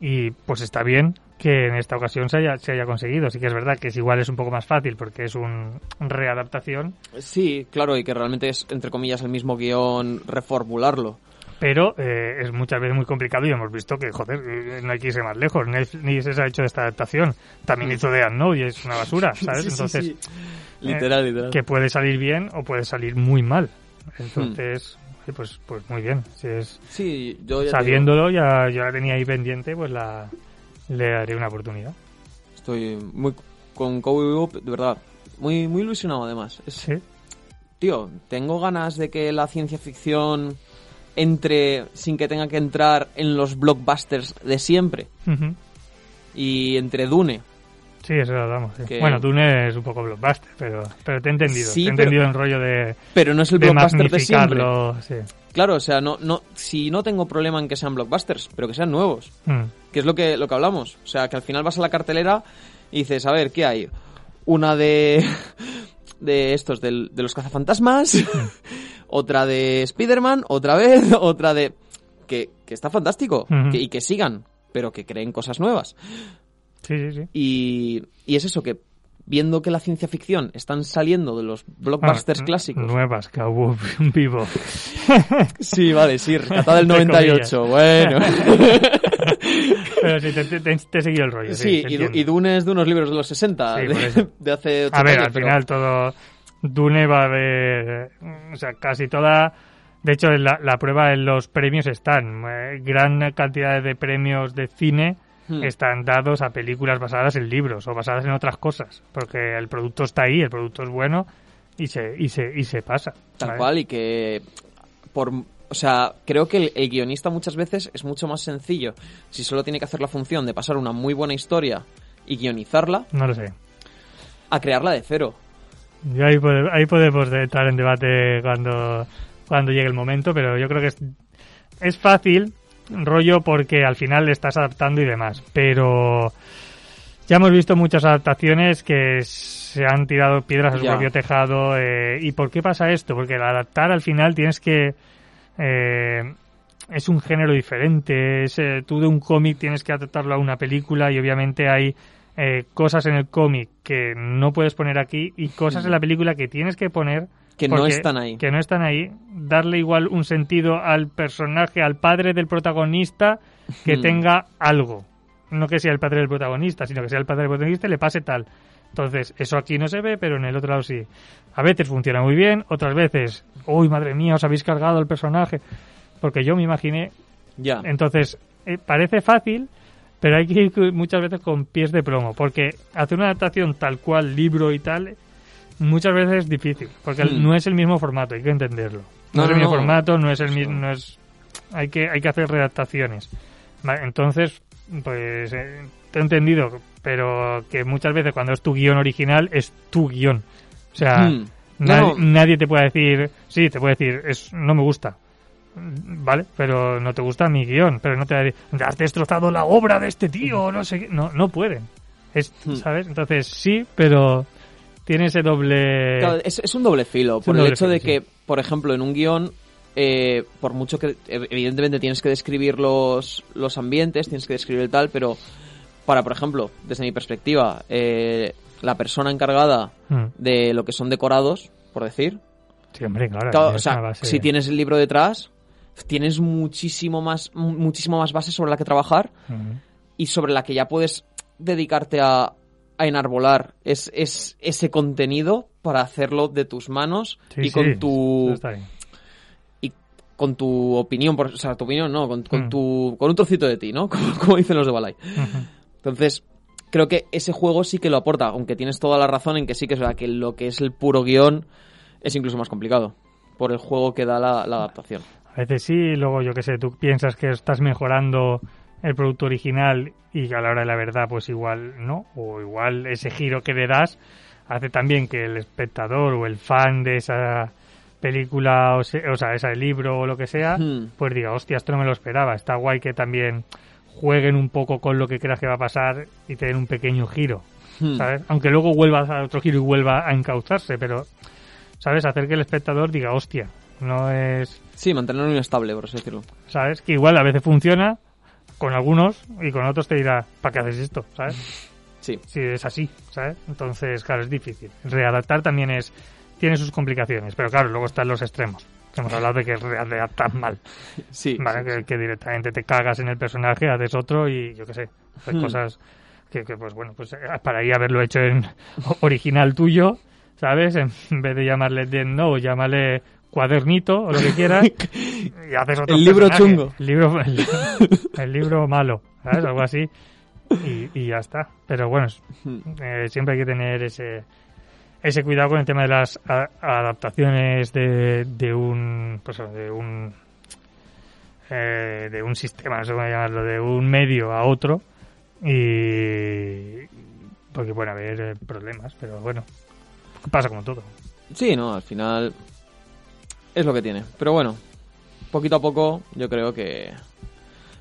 Y pues está bien que en esta ocasión se haya, se haya conseguido sí que es verdad que es igual es un poco más fácil porque es un readaptación Sí, claro, y que realmente es, entre comillas, el mismo guion reformularlo. pero eh, es muchas veces muy complicado y hemos visto que, joder, eh, no hay que irse más lejos. Netflix se ha hecho esta adaptación. También hizo de no y es una basura, ¿sabes? Sí, sí, Entonces, sí. Literal, literal. que puede salir bien o puede salir muy mal. Entonces, oye, pues, pues muy bien. Si es Sí, yo ya sabiéndolo, ya, ya la tenía ahí pendiente, pues la le daré una oportunidad. estoy muy... Con Cowboy de verdad, muy, muy ilusionado además. Es- Sí. tío, tengo ganas de que la ciencia ficción entre sin que tenga que entrar en los blockbusters de siempre. Y entre Dune. Sí, eso lo damos. sí. Que- Bueno, Dune es un poco blockbuster, pero, pero te he entendido. Sí, te he pero- entendido el rollo de, Pero no es el de blockbuster de siempre. Sí. Claro, o sea, no, no, si no tengo problema en que sean blockbusters, pero que sean nuevos. Mm. Que es lo que, lo que hablamos. O sea, que al final vas a la cartelera y dices, a ver, ¿qué hay? Una de. de estos, del- de los cazafantasmas. otra de Spider-Man, otra vez, otra de. Que, que está fantástico. Que- y que sigan, pero que creen cosas nuevas. Sí, sí, sí. Y, y es eso, que viendo que la ciencia ficción están saliendo de los blockbusters Ah, clásicos. Nuevas, Cowboy Vivo. Sí, vale, sí, rescatada del Entre 98, bueno. Pero sí, te, te- he seguido el rollo. Sí, Sí, y, y Dune es de unos libros de los 60, Sí, por de, hace 80 A ver, años, al pero- final todo. Dune va a haber. O sea, casi toda. De hecho, la, la prueba en los premios están. eh, gran cantidad de premios de cine Hmm. están dados a películas basadas en libros o basadas en otras cosas. Porque el producto está ahí, el producto es bueno y se, y se, y se pasa. Tal cual, y que por... O sea, creo que el, el guionista muchas veces es mucho más sencillo si solo tiene que hacer la función de pasar una muy buena historia y guionizarla No lo sé. a crearla de cero. Y ahí, pode- ahí podemos entrar en debate cuando, cuando llegue el momento, pero yo creo que es, es fácil, rollo, porque al final le estás adaptando y demás. Pero ya hemos visto muchas adaptaciones que se han tirado piedras a su Ya. propio tejado. eh, ¿Y por qué pasa esto? Porque al adaptar al final tienes que... eh, es un género diferente. Es, eh, tú de un cómic tienes que adaptarlo a una película y obviamente hay eh, cosas en el cómic que no puedes poner aquí y cosas en la película que tienes que poner Que no están ahí. Que no están ahí. Darle igual un sentido al personaje, al padre del protagonista, que Hmm. tenga algo. No que sea el padre del protagonista, sino que sea el padre del protagonista y le pase tal. Entonces, eso aquí no se ve, pero en el otro lado sí. A veces funciona muy bien, otras veces, uy, madre mía, os habéis cargado el personaje. Porque yo me imaginé Ya. entonces, eh, parece fácil, pero hay que ir muchas veces con pies de plomo, porque hacer una adaptación tal cual, libro y tal, muchas veces es difícil, porque Hmm. no es el mismo formato, hay que entenderlo. No, No, es el mismo no. formato, no es el mismo, no es, hay que, hay que hacer redactaciones. Entonces, pues, eh, te he entendido, pero que muchas veces cuando es tu guion original, es tu guion. O sea, Hmm. Nadie te puede decir, sí, te puede decir, es, no me gusta. Vale, pero no te gusta mi guion, pero no te va a decir, has destrozado la obra de este tío, no sé qué. No, no pueden. Es, Hmm. ¿Sabes? Entonces sí, pero tiene ese doble. Claro, es, es un doble filo, Es por el hecho filo, de sí. que, por ejemplo, en un guion, eh, por mucho que ev- evidentemente tienes que describir los, los ambientes, tienes que describir el tal, pero para, por ejemplo, desde mi perspectiva, eh, la persona encargada Hmm. de lo que son decorados, por decir, Sí, hombre, claro. claro, o sea, base- si tienes el libro detrás, tienes muchísimo más, mu- muchísimo más base sobre la que trabajar Ujú. y sobre la que ya puedes dedicarte a, a enarbolar es, es ese contenido para hacerlo de tus manos Sí, y sí, con tu y con tu opinión, por- o sea, tu opinión no, con, con Mm. tu con un trocito de ti, ¿no? Como, como dicen los de Balai. Entonces, creo que ese juego sí que lo aporta, aunque tienes toda la razón en que sí que es verdad que lo que es el puro guion es incluso más complicado por el juego que da la, la adaptación. A veces sí, luego yo que sé, tú piensas que estás mejorando el producto original y a la hora de la verdad pues igual no, o igual ese giro que le das hace también que el espectador o el fan de esa película o, se- o sea, ese libro o lo que sea, Hmm. pues diga, hostia, esto no me lo esperaba, está guay que también jueguen un poco con lo que creas que va a pasar y te den un pequeño giro, Hmm. ¿sabes? Aunque luego vuelva a otro giro y vuelva a encauzarse, pero, ¿sabes? Hacer que el espectador diga, hostia, no es... Sí, mantenerlo inestable, por así decirlo. ¿sabes? Que igual a veces funciona con algunos y con otros te dirá, ¿para qué haces esto? ¿Sabes? Sí. Si es así, ¿sabes? Entonces, claro, es difícil. Readaptar también es tiene sus complicaciones, pero claro, luego están los extremos. Que hemos hablado de que readaptar mal, Sí. ¿vale? sí, que, sí. que directamente te cagas en el personaje, haces otro y yo qué sé, haces Hmm. cosas que, que, pues bueno, pues eh, para ahí haberlo hecho en original tuyo, ¿sabes? En vez de llamarle Dead Note, llamarle cuadernito o lo que quieras y haces otro El libro personaje. chungo. el libro el, el libro malo ¿sabes? algo así y, y ya está pero bueno Hmm. eh, siempre hay que tener ese ese cuidado con el tema de las a- adaptaciones de, de un pues de un eh, de un sistema no sé cómo llamarlo de un medio a otro y porque puede haber eh, problemas pero bueno pasa como todo Sí, no, al final es lo que tiene. Pero bueno, poquito a poco yo creo que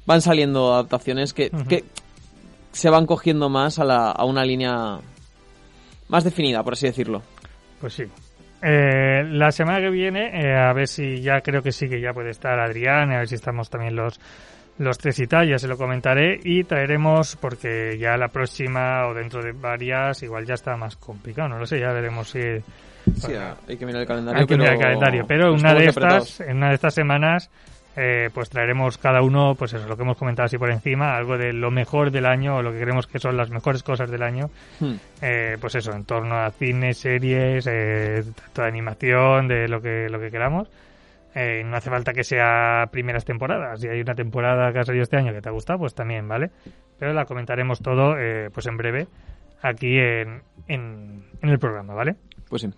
van saliendo adaptaciones que, que se van cogiendo más a, la, a una línea más definida, por así decirlo. Pues sí. Eh, la semana que viene, eh, a ver si ya creo que sí que ya puede estar Adrián, a ver si estamos también los, los tres y tal, ya se lo comentaré y traeremos, porque ya la próxima o dentro de varias, igual ya está más complicado, no lo sé, ya veremos si... Sí, hay que mirar el calendario. hay que mirar el calendario, pero una de estas, en una de estas semanas, eh, pues traeremos cada uno, pues eso, lo que hemos comentado así por encima, algo de lo mejor del año o lo que creemos que son las mejores cosas del año Hmm. eh, pues eso, en torno a cine, series, eh, de animación, de lo que, lo que queramos. Eh, no hace falta que sea primeras temporadas. Si hay una temporada que ha salido este año que te ha gustado, pues también, ¿vale? Pero la comentaremos todo, eh, pues en breve, aquí en, en, en el programa, ¿vale? Pues sí.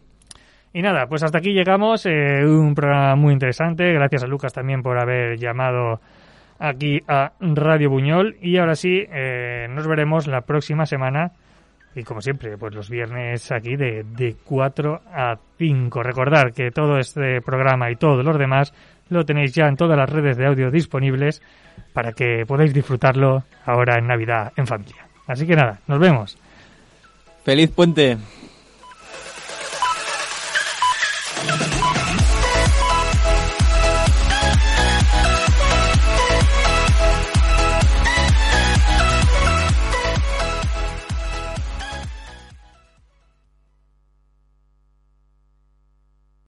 Y nada, pues hasta aquí llegamos. eh, un programa muy interesante. Gracias a Lucas también por haber llamado aquí a Radio Buñol. Y ahora sí, eh, nos veremos la próxima semana. Y como siempre, pues los viernes aquí de, de 4 a 5. Recordar que todo este programa y todos los demás lo tenéis ya en todas las redes de audio disponibles para que podáis disfrutarlo ahora en Navidad en familia. Así que nada, nos vemos. Feliz puente.